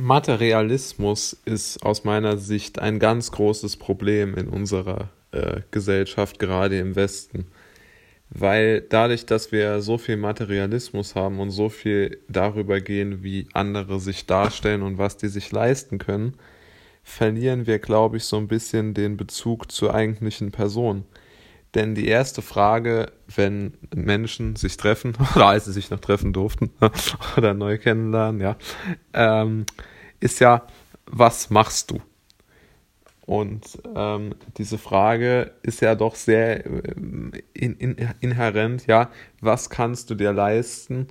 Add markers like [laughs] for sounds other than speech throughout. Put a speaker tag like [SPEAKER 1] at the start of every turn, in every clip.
[SPEAKER 1] Materialismus ist aus meiner Sicht ein ganz großes Problem in unserer äh, Gesellschaft, gerade im Westen. Weil dadurch, dass wir so viel Materialismus haben und so viel darüber gehen, wie andere sich darstellen und was die sich leisten können, verlieren wir, glaube ich, so ein bisschen den Bezug zur eigentlichen Person. Denn die erste Frage, wenn Menschen sich treffen, [laughs] oder als sie sich noch treffen durften, [laughs] oder neu kennenlernen, ja, ähm, ist ja, was machst du? Und ähm, diese Frage ist ja doch sehr ähm, in, in, inhärent, ja, was kannst du dir leisten?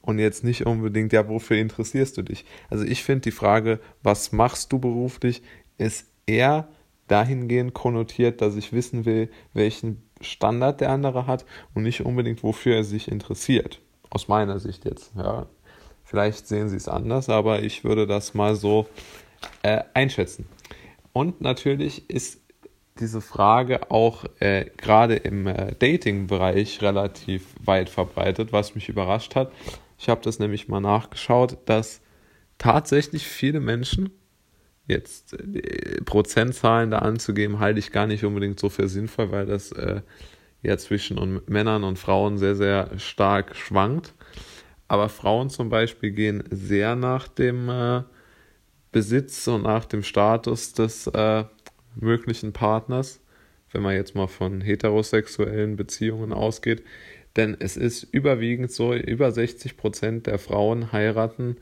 [SPEAKER 1] Und jetzt nicht unbedingt, ja, wofür interessierst du dich? Also ich finde die Frage, was machst du beruflich, ist eher dahingehend konnotiert, dass ich wissen will, welchen Standard der andere hat und nicht unbedingt, wofür er sich interessiert. Aus meiner Sicht jetzt. Ja. Vielleicht sehen sie es anders, aber ich würde das mal so äh, einschätzen. Und natürlich ist diese Frage auch äh, gerade im äh, Dating-Bereich relativ weit verbreitet, was mich überrascht hat. Ich habe das nämlich mal nachgeschaut, dass tatsächlich viele Menschen Jetzt äh, Prozentzahlen da anzugeben, halte ich gar nicht unbedingt so für sinnvoll, weil das äh, ja zwischen und Männern und Frauen sehr, sehr stark schwankt. Aber Frauen zum Beispiel gehen sehr nach dem äh, Besitz und nach dem Status des äh, möglichen Partners, wenn man jetzt mal von heterosexuellen Beziehungen ausgeht. Denn es ist überwiegend so, über 60 Prozent der Frauen heiraten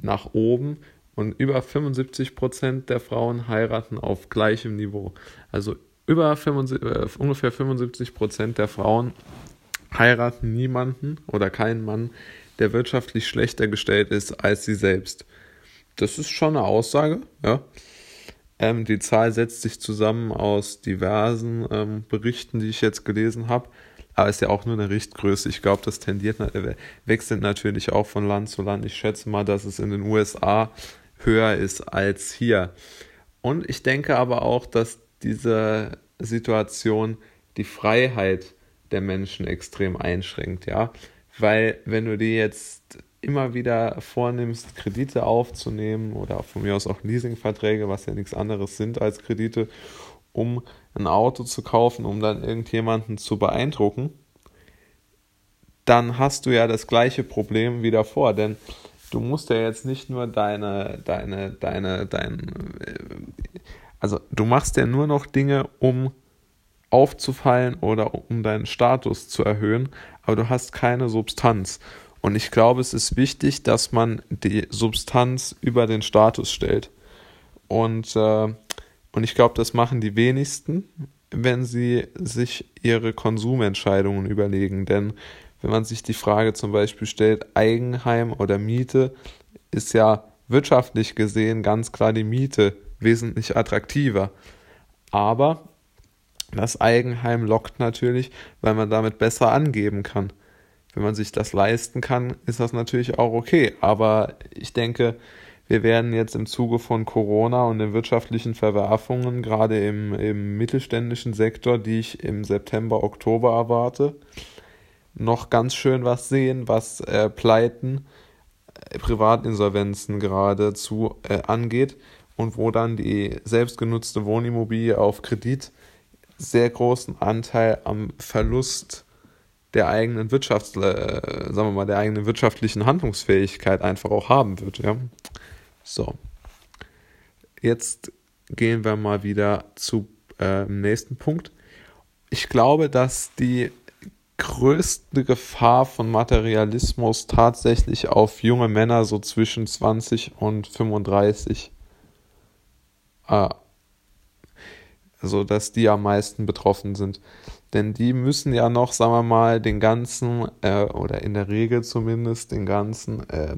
[SPEAKER 1] nach oben und über 75 Prozent der Frauen heiraten auf gleichem Niveau. Also über 75, äh, ungefähr 75 Prozent der Frauen heiraten niemanden oder keinen Mann, der wirtschaftlich schlechter gestellt ist als sie selbst. Das ist schon eine Aussage, ja. Ähm, die Zahl setzt sich zusammen aus diversen ähm, Berichten, die ich jetzt gelesen habe. Aber ist ja auch nur eine Richtgröße. Ich glaube, das tendiert, äh, wechselt natürlich auch von Land zu Land. Ich schätze mal, dass es in den USA höher ist als hier. Und ich denke aber auch, dass diese Situation die Freiheit der Menschen extrem einschränkt, ja. Weil wenn du dir jetzt immer wieder vornimmst, Kredite aufzunehmen oder von mir aus auch Leasingverträge, was ja nichts anderes sind als Kredite, um ein Auto zu kaufen, um dann irgendjemanden zu beeindrucken, dann hast du ja das gleiche Problem wie davor. Denn du musst ja jetzt nicht nur deine, deine, deine, dein, also du machst ja nur noch Dinge, um aufzufallen oder um deinen Status zu erhöhen, aber du hast keine Substanz. Und ich glaube, es ist wichtig, dass man die Substanz über den Status stellt. Und, äh, und ich glaube, das machen die wenigsten, wenn sie sich ihre Konsumentscheidungen überlegen. Denn wenn man sich die Frage zum Beispiel stellt, Eigenheim oder Miete, ist ja wirtschaftlich gesehen ganz klar die Miete wesentlich attraktiver. Aber das Eigenheim lockt natürlich, weil man damit besser angeben kann. Wenn man sich das leisten kann, ist das natürlich auch okay. Aber ich denke, wir werden jetzt im Zuge von Corona und den wirtschaftlichen Verwerfungen, gerade im, im mittelständischen Sektor, die ich im September, Oktober erwarte, noch ganz schön was sehen, was äh, Pleiten, äh, Privatinsolvenzen geradezu äh, angeht und wo dann die selbstgenutzte Wohnimmobilie auf Kredit sehr großen Anteil am Verlust der eigenen Wirtschafts, äh, sagen wir mal, der eigenen wirtschaftlichen Handlungsfähigkeit einfach auch haben wird. Ja? So. Jetzt gehen wir mal wieder zum äh, nächsten Punkt. Ich glaube, dass die größte Gefahr von Materialismus tatsächlich auf junge Männer so zwischen 20 und 35. Äh, also, dass die am meisten betroffen sind. Denn die müssen ja noch, sagen wir mal, den ganzen, äh, oder in der Regel zumindest, den ganzen, äh,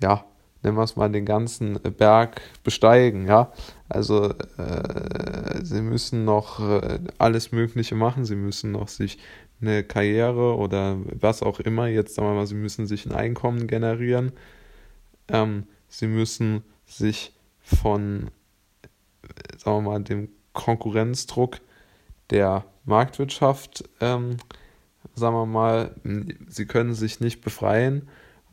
[SPEAKER 1] ja, nennen wir es mal, den ganzen Berg besteigen, ja. Also, äh, sie müssen noch äh, alles Mögliche machen, sie müssen noch sich eine Karriere oder was auch immer, jetzt sagen wir mal, sie müssen sich ein Einkommen generieren, ähm, sie müssen sich von, sagen wir mal, dem Konkurrenzdruck der Marktwirtschaft, ähm, sagen wir mal, sie können sich nicht befreien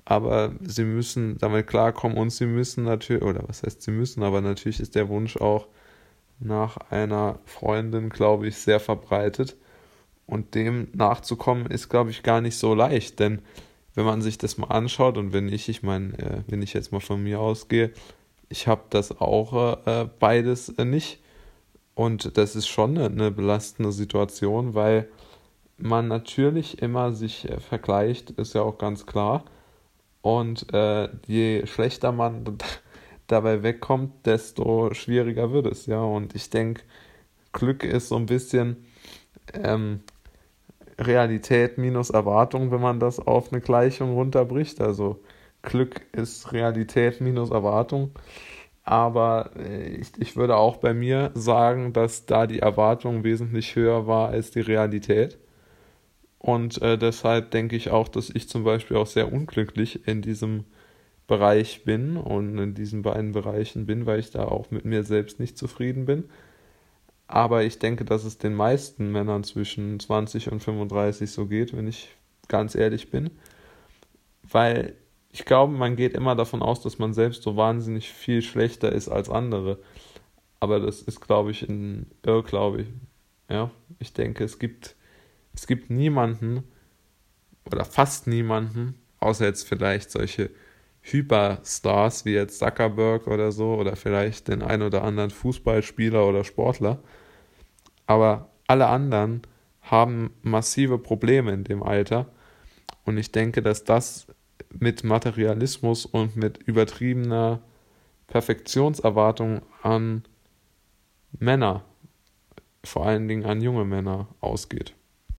[SPEAKER 1] aber sie müssen damit klarkommen und sie müssen natürlich, oder was heißt sie müssen, aber natürlich ist der Wunsch auch nach einer Freundin, glaube ich, sehr verbreitet. Und dem nachzukommen ist, glaube ich, gar nicht so leicht, denn wenn man sich das mal anschaut und wenn ich, ich meine, äh, wenn ich jetzt mal von mir ausgehe, ich habe das auch äh, beides äh, nicht. Und das ist schon eine, eine, belastende Situation, weil man natürlich immer sich äh, vergleicht, ist ja auch ganz klar. Und äh, je schlechter man [laughs] dabei wegkommt, desto schwieriger wird es, ja. Und ich denke, Glück ist so ein bisschen ähm, Realität minus Erwartung, wenn man das auf eine Gleichung runterbricht. Also Glück ist Realität minus Erwartung. Aber äh, ich, ich würde auch bei mir sagen, dass da die Erwartung wesentlich höher war als die Realität. Und äh, deshalb denke ich auch, dass ich zum Beispiel auch sehr unglücklich in diesem Bereich bin und in diesen beiden Bereichen bin, weil ich da auch mit mir selbst nicht zufrieden bin. Aber ich denke, dass es den meisten Männern zwischen 20 und 35 so geht, wenn ich ganz ehrlich bin. Weil ich glaube, man geht immer davon aus, dass man selbst so wahnsinnig viel schlechter ist als andere. Aber das ist, glaube ich, ein Irrglaube. Ja, ich denke, es gibt, es gibt niemanden oder fast niemanden, außer jetzt vielleicht solche Hyperstars wie jetzt Zuckerberg oder so oder vielleicht den ein oder anderen Fußballspieler oder Sportler. Aber alle anderen haben massive Probleme in dem Alter. Und ich denke, dass das mit Materialismus und mit übertriebener Perfektionserwartung an Männer, vor allen Dingen an junge Männer, ausgeht.